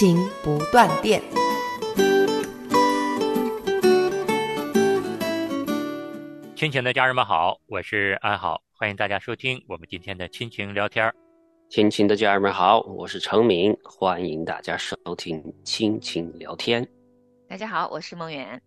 亲情不断电。亲情的家人们好，我是安好，欢迎大家收听我们今天的亲情聊天儿。亲情的家人们好，我是程明，欢迎大家收听亲情聊天。大家好，我是梦圆。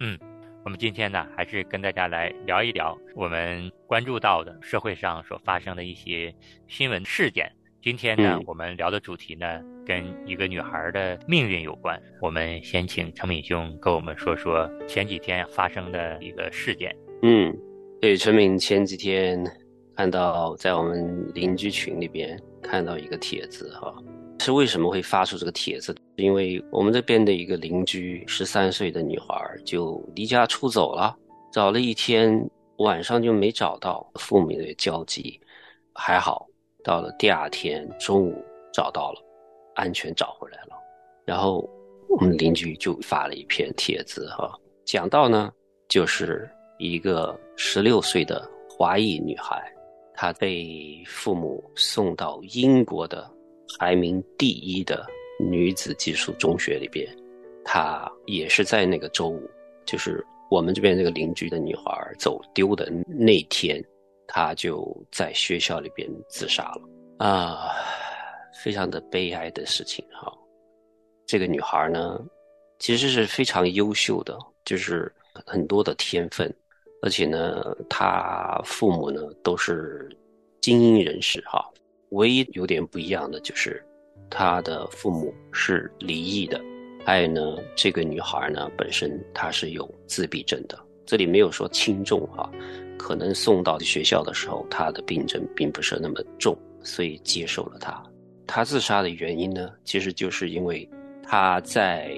嗯，我们今天呢，还是跟大家来聊一聊我们关注到的社会上所发生的一些新闻事件。今天呢，嗯我们聊的主题呢，跟一个女孩的命运有关。我们先请程敏兄跟我们说说前几天发生的一个事件。嗯，对，陈敏前几天看到在我们邻居群里边看到一个帖子哈，是为什么会发出这个帖子？因为我们这边的一个邻居，十三岁的女孩就离家出走了，找了一天，晚上就没找到，父母也焦急，还好到了第二天中午找到了，安全找回来了，然后我们邻居就发了一篇帖子哈，讲到呢就是。一个十六岁的华裔女孩，她被父母送到英国的排名第一的女子寄宿中学里边。她也是在那个周五，就是我们这边这个邻居的女孩走丢的那天，她就在学校里边自杀了啊，非常的悲哀的事情哈。这个女孩呢，其实是非常优秀的，就是很多的天分。而且呢，她父母呢都是精英人士哈，唯一有点不一样的就是她的父母是离异的，还有呢，这个女孩呢本身她是有自闭症的，这里没有说轻重哈，可能送到学校的时候他的病症并不是那么重，所以接受了他。他自杀的原因呢，其实就是因为他在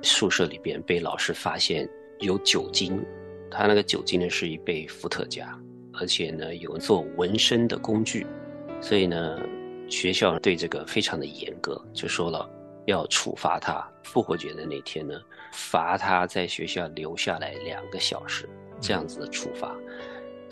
宿舍里边被老师发现有酒精。他那个酒精呢是一杯伏特加，而且呢有做纹身的工具，所以呢学校对这个非常的严格，就说了要处罚他。复活节的那天呢，罚他在学校留下来两个小时，这样子的处罚。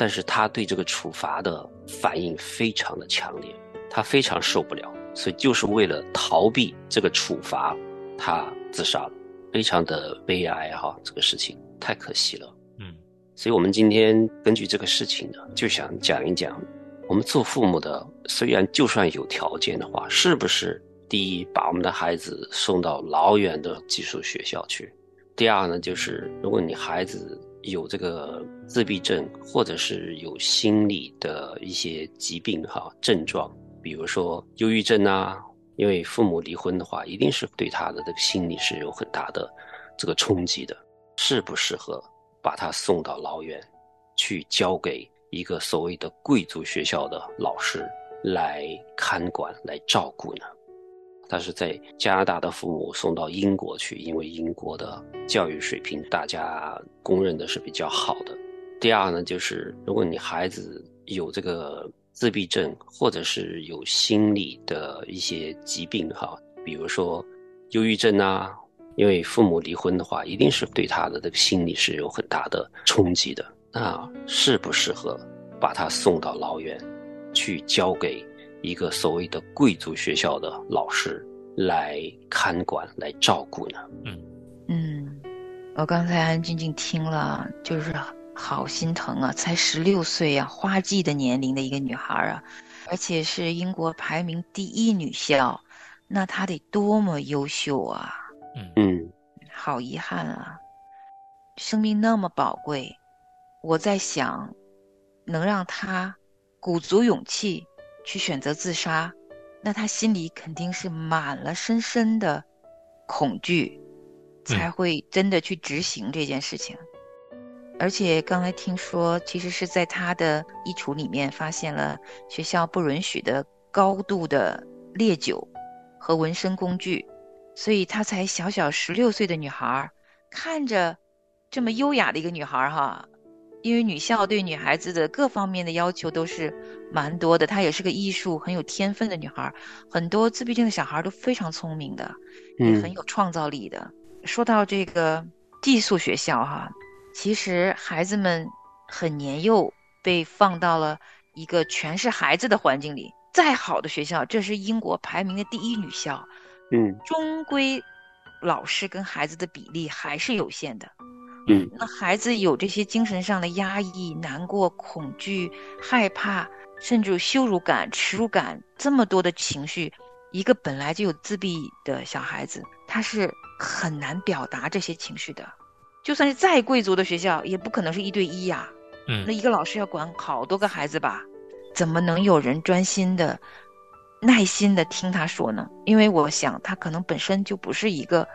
但是他对这个处罚的反应非常的强烈，他非常受不了，所以就是为了逃避这个处罚，他自杀了，非常的悲哀哈，这个事情太可惜了。嗯所以，我们今天根据这个事情呢，就想讲一讲，我们做父母的，虽然就算有条件的话，是不是第一把我们的孩子送到老远的寄宿学校去？第二呢，就是如果你孩子有这个自闭症，或者是有心理的一些疾病哈症状，比如说忧郁症啊，因为父母离婚的话，一定是对他的这个心理是有很大的这个冲击的，适不适合？把他送到老远，去交给一个所谓的贵族学校的老师来看管、来照顾呢？但是在加拿大的父母送到英国去，因为英国的教育水平大家公认的是比较好的。第二呢，就是如果你孩子有这个自闭症，或者是有心理的一些疾病哈，比如说忧郁症啊。因为父母离婚的话，一定是对他的这个心理是有很大的冲击的。那适不适合把他送到老远，去交给一个所谓的贵族学校的老师来看管、来照顾呢？嗯嗯，我刚才安静静听了，就是好心疼啊！才十六岁啊，花季的年龄的一个女孩啊，而且是英国排名第一女校，那她得多么优秀啊！嗯，好遗憾啊！生命那么宝贵，我在想，能让她鼓足勇气去选择自杀，那她心里肯定是满了深深的恐惧，才会真的去执行这件事情。而且刚才听说，其实是在他的衣橱里面发现了学校不允许的高度的烈酒。和纹身工具，所以她才小小十六岁的女孩，看着这么优雅的一个女孩哈。因为女校对女孩子的各方面的要求都是蛮多的，她也是个艺术很有天分的女孩。很多自闭症的小孩都非常聪明的，也很有创造力的。说到这个寄宿学校哈，其实孩子们很年幼被放到了一个全是孩子的环境里，再好的学校，这是英国排名的第一女校，嗯，终归老师跟孩子的比例还是有限的。嗯，那孩子有这些精神上的压抑、难过、恐惧、害怕，甚至羞辱感、耻辱感，这么多的情绪，一个本来就有自闭的小孩子，他是很难表达这些情绪的。就算是再贵族的学校，也不可能是一对一呀。嗯，那一个老师要管好多个孩子吧？怎么能有人专心的、耐心的听他说呢？因为我想，他可能本身就不是一个。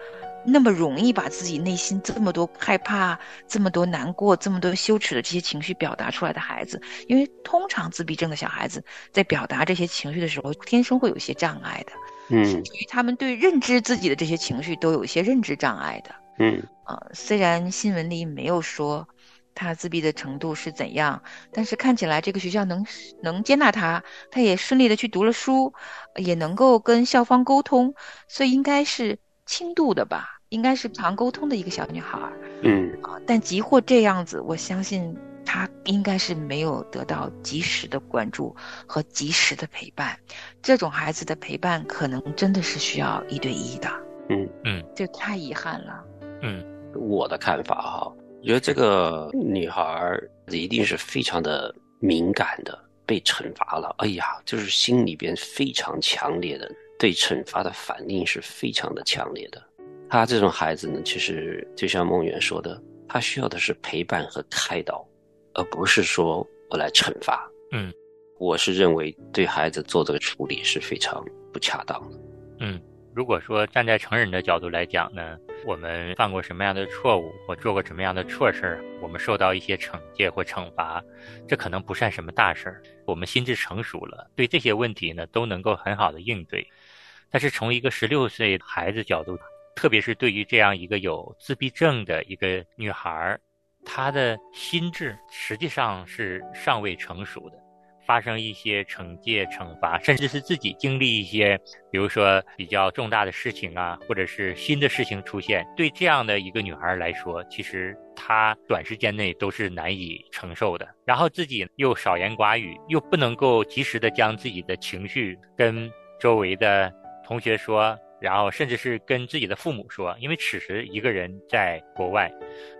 那么容易把自己内心这么多害怕、这么多难过、这么多羞耻的这些情绪表达出来的孩子，因为通常自闭症的小孩子在表达这些情绪的时候，天生会有一些障碍的，嗯，甚至于他们对认知自己的这些情绪都有一些认知障碍的，嗯，啊，虽然新闻里没有说他自闭的程度是怎样，但是看起来这个学校能能接纳他，他也顺利的去读了书，也能够跟校方沟通，所以应该是轻度的吧。应该是常沟通的一个小女孩，嗯啊，但即或这样子，我相信他应该是没有得到及时的关注和及时的陪伴。这种孩子的陪伴，可能真的是需要一对一的。嗯嗯，这太遗憾了。嗯，我的看法哈，我觉得这个女孩一定是非常的敏感的，被惩罚了，哎呀，就是心里边非常强烈的对惩罚的反应是非常的强烈的。她这种孩子呢，其实就像梦圆说的，她需要的是陪伴和开导，而不是说我来惩罚。嗯，我是认为对孩子做这个处理是非常不恰当的。嗯，如果说站在成人的角度来讲呢，我们犯过什么样的错误，或做过什么样的错事儿，我们受到一些惩戒或惩罚，这可能不算什么大事儿。我们心智成熟了，对这些问题呢都能够很好的应对。但是从一个十六岁孩子角度，特别是对于这样一个有自闭症的一个女孩，她的心智实际上是尚未成熟的。发生一些惩戒、惩罚，甚至是自己经历一些，比如说比较重大的事情啊，或者是新的事情出现，对这样的一个女孩来说，其实她短时间内都是难以承受的。然后自己又少言寡语，又不能够及时的将自己的情绪跟周围的同学说。然后，甚至是跟自己的父母说，因为此时一个人在国外，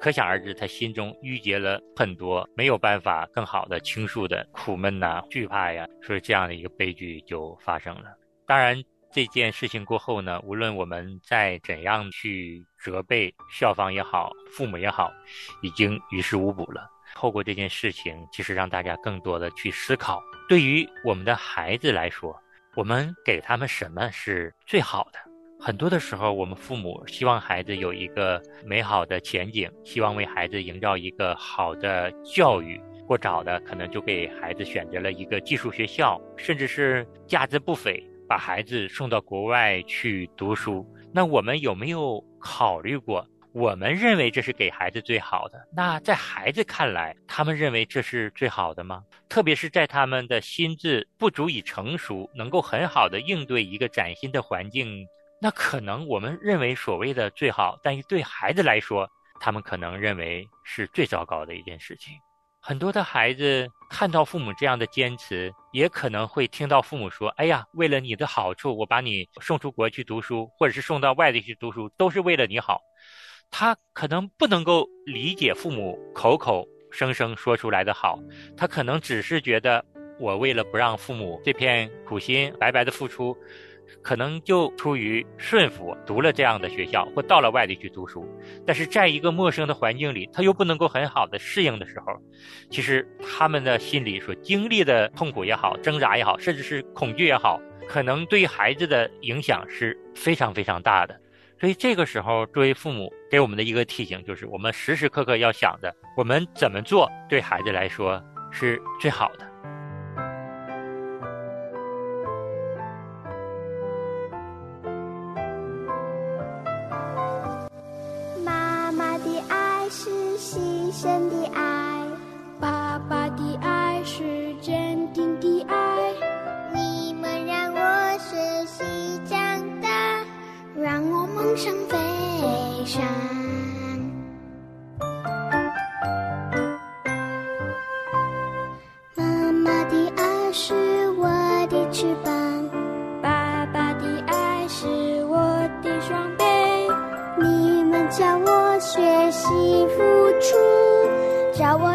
可想而知，他心中郁结了很多，没有办法更好的倾诉的苦闷呐、惧怕呀，所以这样的一个悲剧就发生了。当然，这件事情过后呢，无论我们再怎样去责备校方也好，父母也好，已经于事无补了。透过这件事情，其实让大家更多的去思考，对于我们的孩子来说。我们给他们什么是最好的？很多的时候，我们父母希望孩子有一个美好的前景，希望为孩子营造一个好的教育。过早的可能就给孩子选择了一个寄宿学校，甚至是价值不菲，把孩子送到国外去读书。那我们有没有考虑过？我们认为这是给孩子最好的，那在孩子看来，他们认为这是最好的吗？特别是在他们的心智不足以成熟，能够很好的应对一个崭新的环境，那可能我们认为所谓的最好，但是对孩子来说，他们可能认为是最糟糕的一件事情。很多的孩子看到父母这样的坚持，也可能会听到父母说：“哎呀，为了你的好处，我把你送出国去读书，或者是送到外地去读书，都是为了你好。”他可能不能够理解父母口口声声说出来的好，他可能只是觉得我为了不让父母这片苦心白白的付出，可能就出于顺服读了这样的学校或到了外地去读书。但是在一个陌生的环境里，他又不能够很好的适应的时候，其实他们的心里所经历的痛苦也好、挣扎也好，甚至是恐惧也好，可能对孩子的影响是非常非常大的。所以这个时候，作为父母给我们的一个提醒，就是我们时时刻刻要想着，我们怎么做对孩子来说是最好的。深的爱，爸爸的爱是坚定的爱。你们让我学习长大，让我梦想飞翔。出，叫我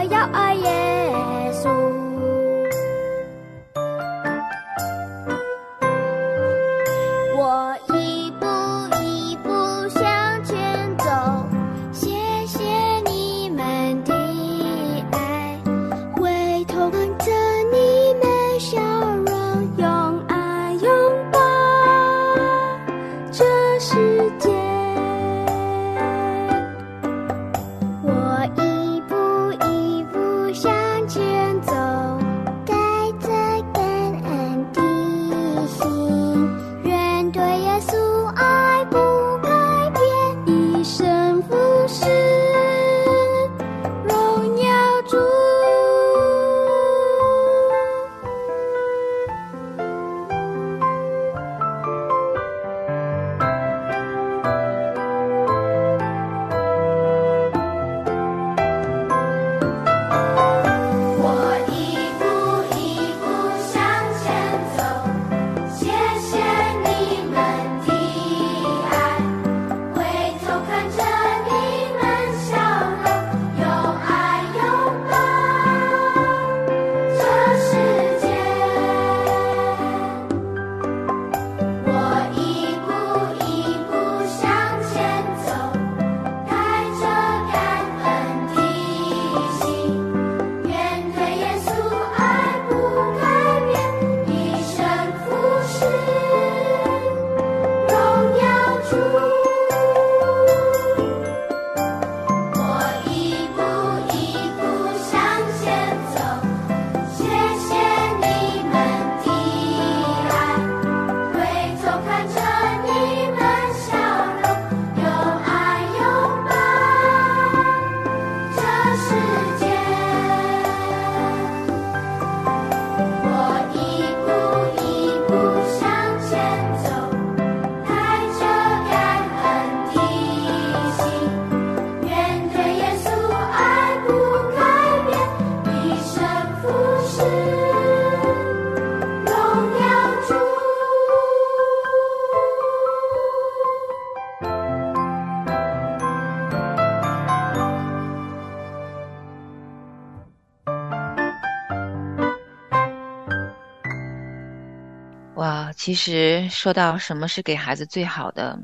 其实说到什么是给孩子最好的，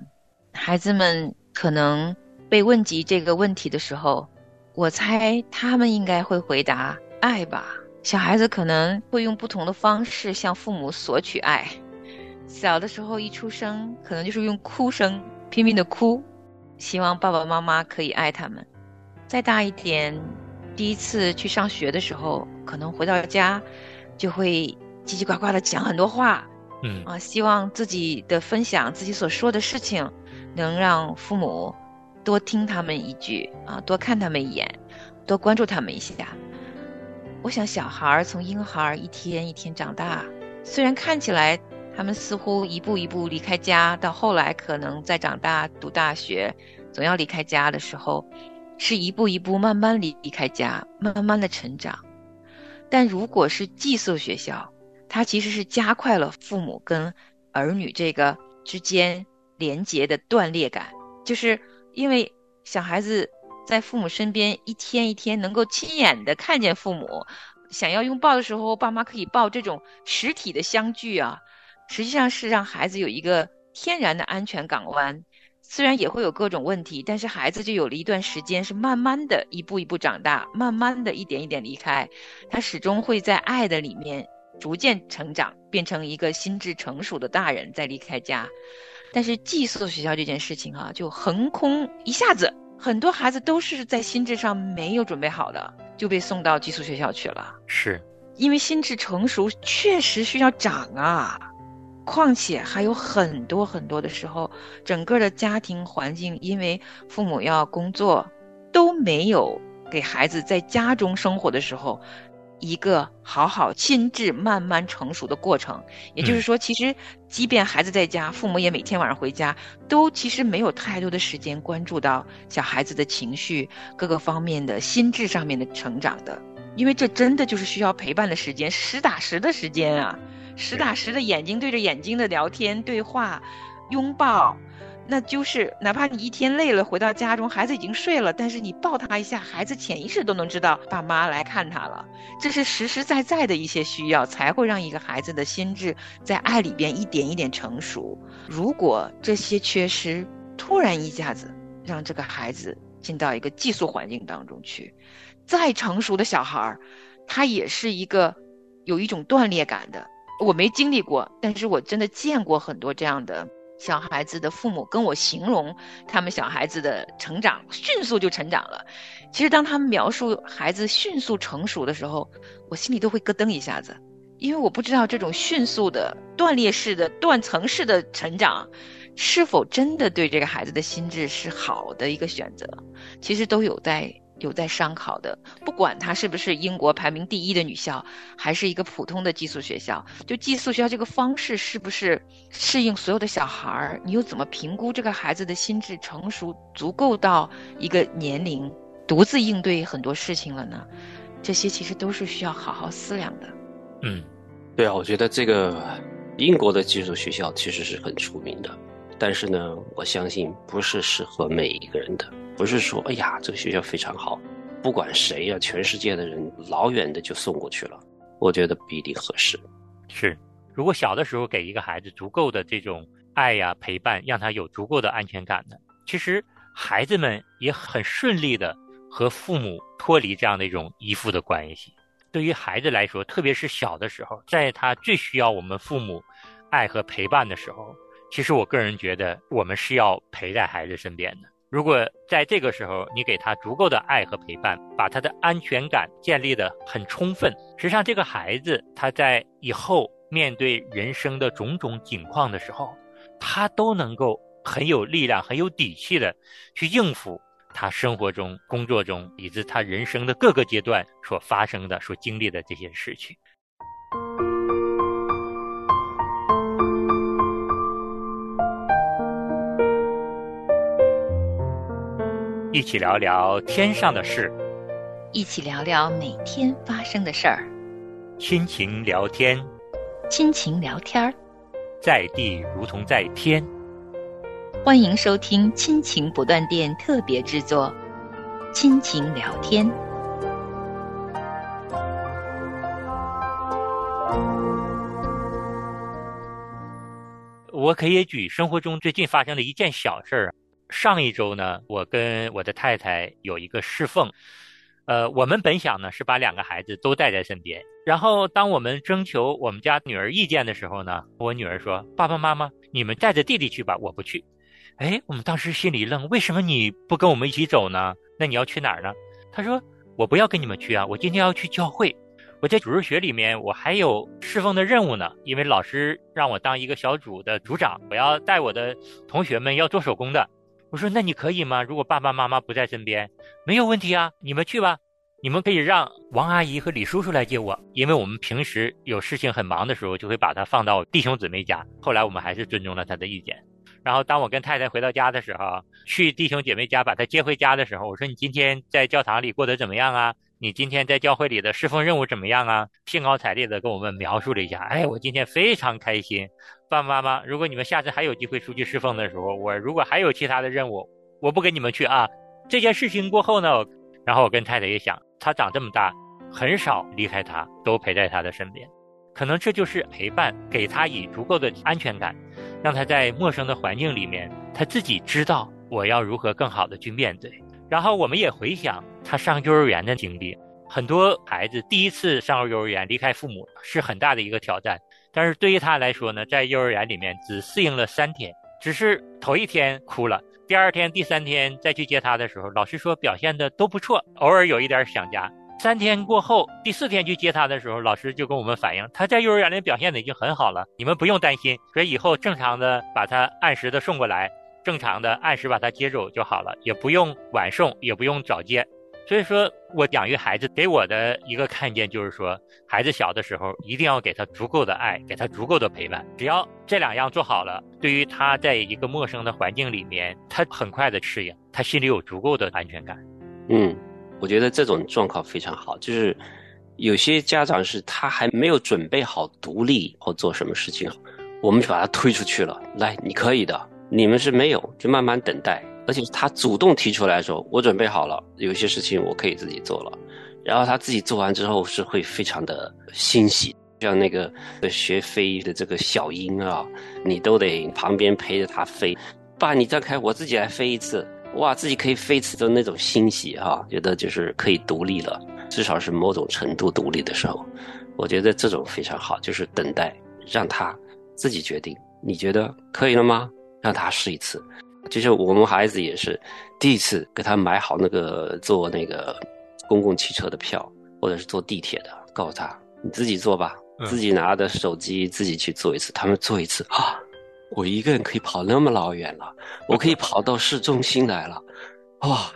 孩子们可能被问及这个问题的时候，我猜他们应该会回答爱吧。小孩子可能会用不同的方式向父母索取爱。小的时候一出生，可能就是用哭声拼命的哭，希望爸爸妈妈可以爱他们。再大一点，第一次去上学的时候，可能回到家就会叽叽呱呱的讲很多话，嗯啊，希望自己的分享，自己所说的事情，能让父母多听他们一句啊，多看他们一眼，多关注他们一下。我想，小孩儿从婴孩一天一天长大，虽然看起来他们似乎一步一步离开家，到后来可能在长大读大学，总要离开家的时候，是一步一步慢慢离离开家，慢慢的成长。但如果是寄宿学校，它其实是加快了父母跟儿女这个之间连结的断裂感，就是因为小孩子在父母身边一天一天能够亲眼的看见父母，想要拥抱的时候，爸妈可以抱这种实体的相聚啊，实际上是让孩子有一个天然的安全港湾。虽然也会有各种问题，但是孩子就有了一段时间是慢慢的一步一步长大，慢慢的一点一点离开，他始终会在爱的里面逐渐成长，变成一个心智成熟的大人，再离开家。但是寄宿学校这件事情啊，就横空一下子，很多孩子都是在心智上没有准备好的，就被送到寄宿学校去了。是，因为心智成熟确实需要长啊，况且还有很多很多的时候，整个的家庭环境因为父母要工作，都没有给孩子在家中生活的时候。一个好好心智慢慢成熟的过程，也就是说，其实即便孩子在家，父母也每天晚上回家，都其实没有太多的时间关注到小孩子的情绪各个方面的心智上面的成长的，因为这真的就是需要陪伴的时间，实打实的时间啊，实打实的眼睛对着眼睛的聊天对话，拥抱。那就是哪怕你一天累了回到家中，孩子已经睡了，但是你抱他一下，孩子潜意识都能知道爸妈来看他了。这是实实在在的一些需要，才会让一个孩子的心智在爱里边一点一点成熟。如果这些缺失突然一下子让这个孩子进到一个寄宿环境当中去，再成熟的小孩儿，他也是一个有一种断裂感的。我没经历过，但是我真的见过很多这样的。小孩子的父母跟我形容他们小孩子的成长迅速就成长了。其实当他们描述孩子迅速成熟的时候，我心里都会咯噔一下子，因为我不知道这种迅速的断裂式的断层式的成长，是否真的对这个孩子的心智是好的一个选择。其实都有待。有在商考的，不管它是不是英国排名第一的女校，还是一个普通的寄宿学校，就寄宿学校这个方式是不是适应所有的小孩儿？你又怎么评估这个孩子的心智成熟足够到一个年龄独自应对很多事情了呢？这些其实都是需要好好思量的。嗯，对啊，我觉得这个英国的寄宿学校其实是很出名的，但是呢，我相信不是适合每一个人的。不是说，哎呀，这个学校非常好，不管谁呀，全世界的人老远的就送过去了，我觉得不一定合适。是，如果小的时候给一个孩子足够的这种爱呀陪伴，让他有足够的安全感呢，其实孩子们也很顺利的和父母脱离这样的一种依附的关系。对于孩子来说，特别是小的时候，在他最需要我们父母爱和陪伴的时候，其实我个人觉得，我们是要陪在孩子身边的。如果在这个时候你给他足够的爱和陪伴，把他的安全感建立的很充分，实际上这个孩子他在以后面对人生的种种境况的时候，他都能够很有力量、很有底气的去应付他生活中、工作中以及他人生的各个阶段所发生的、所经历的这些事情。一起聊聊天上的事，一起聊聊每天发生的事儿，亲情聊天，亲情聊天儿，在地如同在天。欢迎收听亲情不断电特别制作《亲情聊天》。我可以举生活中最近发生的一件小事儿。上一周呢，我跟我的太太有一个侍奉，呃，我们本想呢是把两个孩子都带在身边，然后当我们征求我们家女儿意见的时候呢，我女儿说：“爸爸妈妈，你们带着弟弟去吧，我不去。”哎，我们当时心里一愣，为什么你不跟我们一起走呢？那你要去哪儿呢？她说：“我不要跟你们去啊，我今天要去教会，我在主日学里面我还有侍奉的任务呢，因为老师让我当一个小组的组长，我要带我的同学们要做手工的。”我说：“那你可以吗？如果爸爸妈妈不在身边，没有问题啊，你们去吧。你们可以让王阿姨和李叔叔来接我，因为我们平时有事情很忙的时候，就会把他放到弟兄姊妹家。后来我们还是尊重了他的意见。然后当我跟太太回到家的时候，去弟兄姐妹家把他接回家的时候，我说：你今天在教堂里过得怎么样啊？你今天在教会里的侍奉任务怎么样啊？兴高采烈地跟我们描述了一下。哎，我今天非常开心。”爸爸妈妈，如果你们下次还有机会出去侍奉的时候，我如果还有其他的任务，我不跟你们去啊。这件事情过后呢，然后我跟太太也想，他长这么大，很少离开他，都陪在他的身边，可能这就是陪伴，给他以足够的安全感，让他在陌生的环境里面，他自己知道我要如何更好的去面对。然后我们也回想他上幼儿园的经历，很多孩子第一次上幼儿园离开父母是很大的一个挑战。但是对于他来说呢，在幼儿园里面只适应了三天，只是头一天哭了，第二天、第三天再去接他的时候，老师说表现的都不错，偶尔有一点想家。三天过后，第四天去接他的时候，老师就跟我们反映，他在幼儿园里表现的已经很好了，你们不用担心，所以以后正常的把他按时的送过来，正常的按时把他接走就好了，也不用晚送，也不用早接。所以说，我养育孩子给我的一个看见就是说，孩子小的时候一定要给他足够的爱，给他足够的陪伴。只要这两样做好了，对于他在一个陌生的环境里面，他很快的适应，他心里有足够的安全感。嗯，我觉得这种状况非常好，就是有些家长是他还没有准备好独立或做什么事情，我们就把他推出去了。来，你可以的。你们是没有，就慢慢等待。而且他主动提出来说：“我准备好了，有些事情我可以自己做了。”然后他自己做完之后是会非常的欣喜，像那个学飞的这个小鹰啊，你都得旁边陪着他飞。爸，你再开，我自己来飞一次。哇，自己可以飞一次的那种欣喜哈，觉得就是可以独立了，至少是某种程度独立的时候，我觉得这种非常好，就是等待让他自己决定。你觉得可以了吗？让他试一次。就是我们孩子也是，第一次给他买好那个坐那个。公共汽车的票，或者是坐地铁的，告诉他你自己坐吧，自己拿着手机自己去坐一次。他们坐一次啊，我一个人可以跑那么老远了，我可以 跑到市中心来了，哇，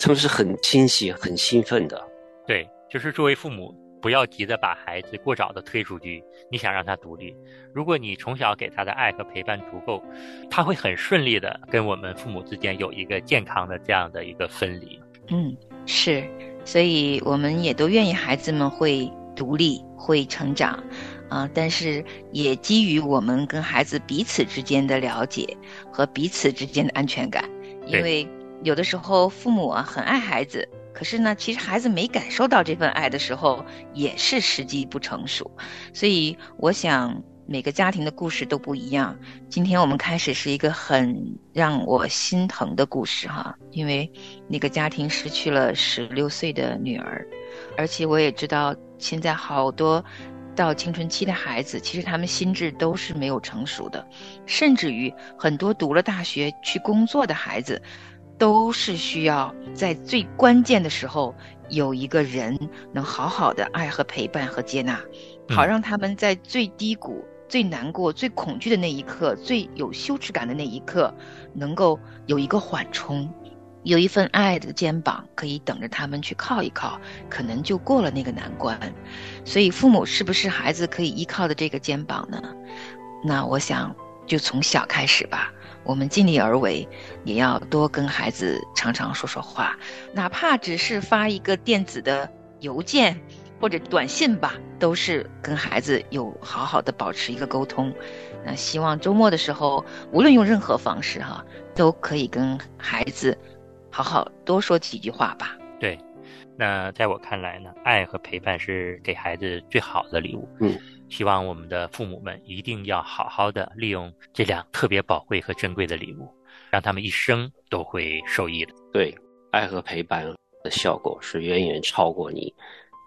他们是很欣喜、很兴奋的。对，就是作为父母，不要急着把孩子过早的推出去。你想让他独立，如果你从小给他的爱和陪伴足够，他会很顺利的跟我们父母之间有一个健康的这样的一个分离。嗯，是。所以，我们也都愿意孩子们会独立、会成长，啊，但是也基于我们跟孩子彼此之间的了解和彼此之间的安全感。因为有的时候父母啊很爱孩子，可是呢，其实孩子没感受到这份爱的时候，也是时机不成熟。所以，我想。每个家庭的故事都不一样。今天我们开始是一个很让我心疼的故事哈，因为那个家庭失去了十六岁的女儿，而且我也知道现在好多到青春期的孩子，其实他们心智都是没有成熟的，甚至于很多读了大学去工作的孩子，都是需要在最关键的时候有一个人能好好的爱和陪伴和接纳，好让他们在最低谷。最难过、最恐惧的那一刻，最有羞耻感的那一刻，能够有一个缓冲，有一份爱的肩膀可以等着他们去靠一靠，可能就过了那个难关。所以，父母是不是孩子可以依靠的这个肩膀呢？那我想，就从小开始吧，我们尽力而为，也要多跟孩子常常说说话，哪怕只是发一个电子的邮件。或者短信吧，都是跟孩子有好好的保持一个沟通。那希望周末的时候，无论用任何方式哈，都可以跟孩子好好多说几句话吧。对，那在我看来呢，爱和陪伴是给孩子最好的礼物。嗯，希望我们的父母们一定要好好的利用这两特别宝贵和珍贵的礼物，让他们一生都会受益的。对，爱和陪伴的效果是远远超过你。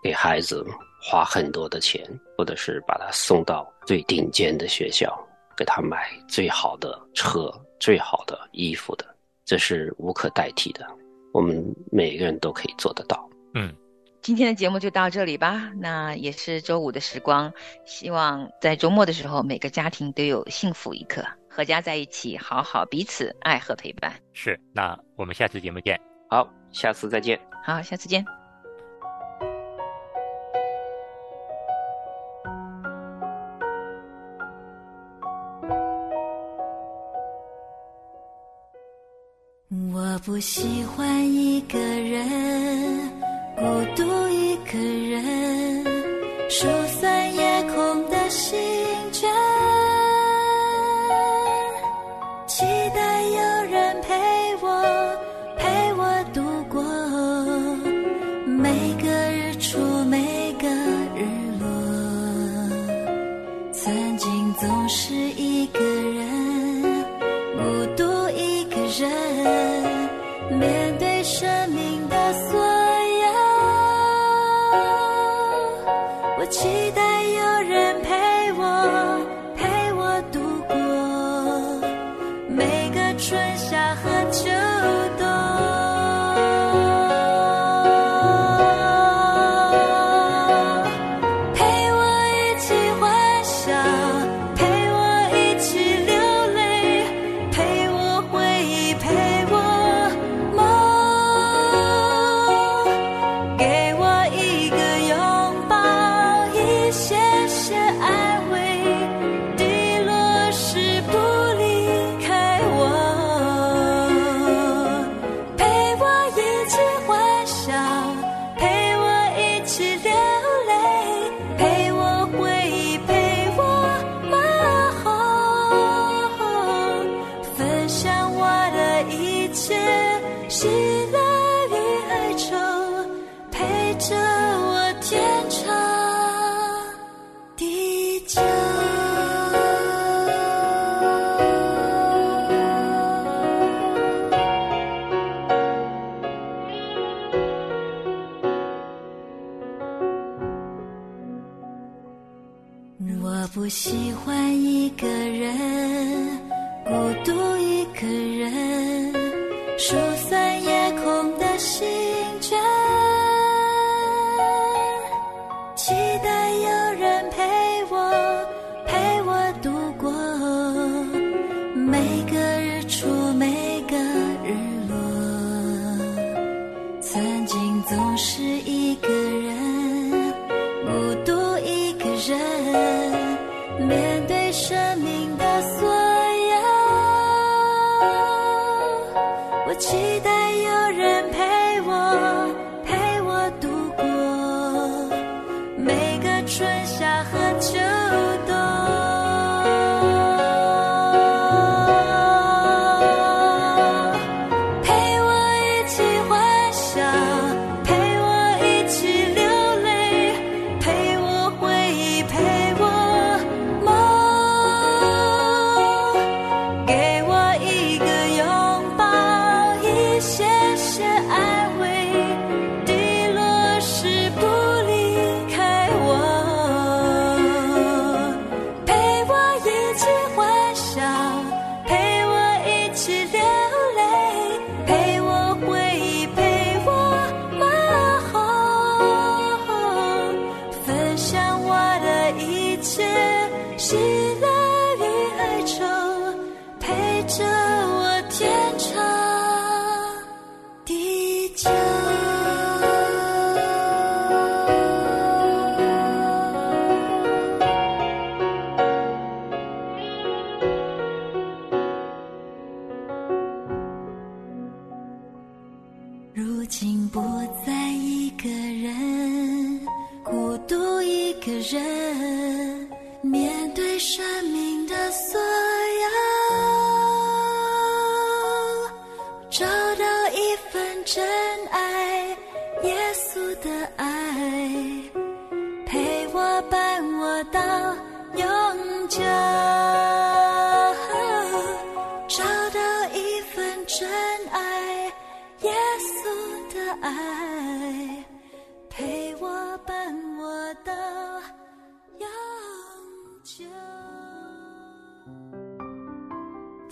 给孩子花很多的钱，或者是把他送到最顶尖的学校，给他买最好的车、最好的衣服的，这是无可代替的。我们每个人都可以做得到。嗯，今天的节目就到这里吧。那也是周五的时光，希望在周末的时候，每个家庭都有幸福一刻，合家在一起，好好彼此爱和陪伴。是，那我们下次节目见。好，下次再见。好，下次见。我不喜欢一个人，喜欢有人陪我，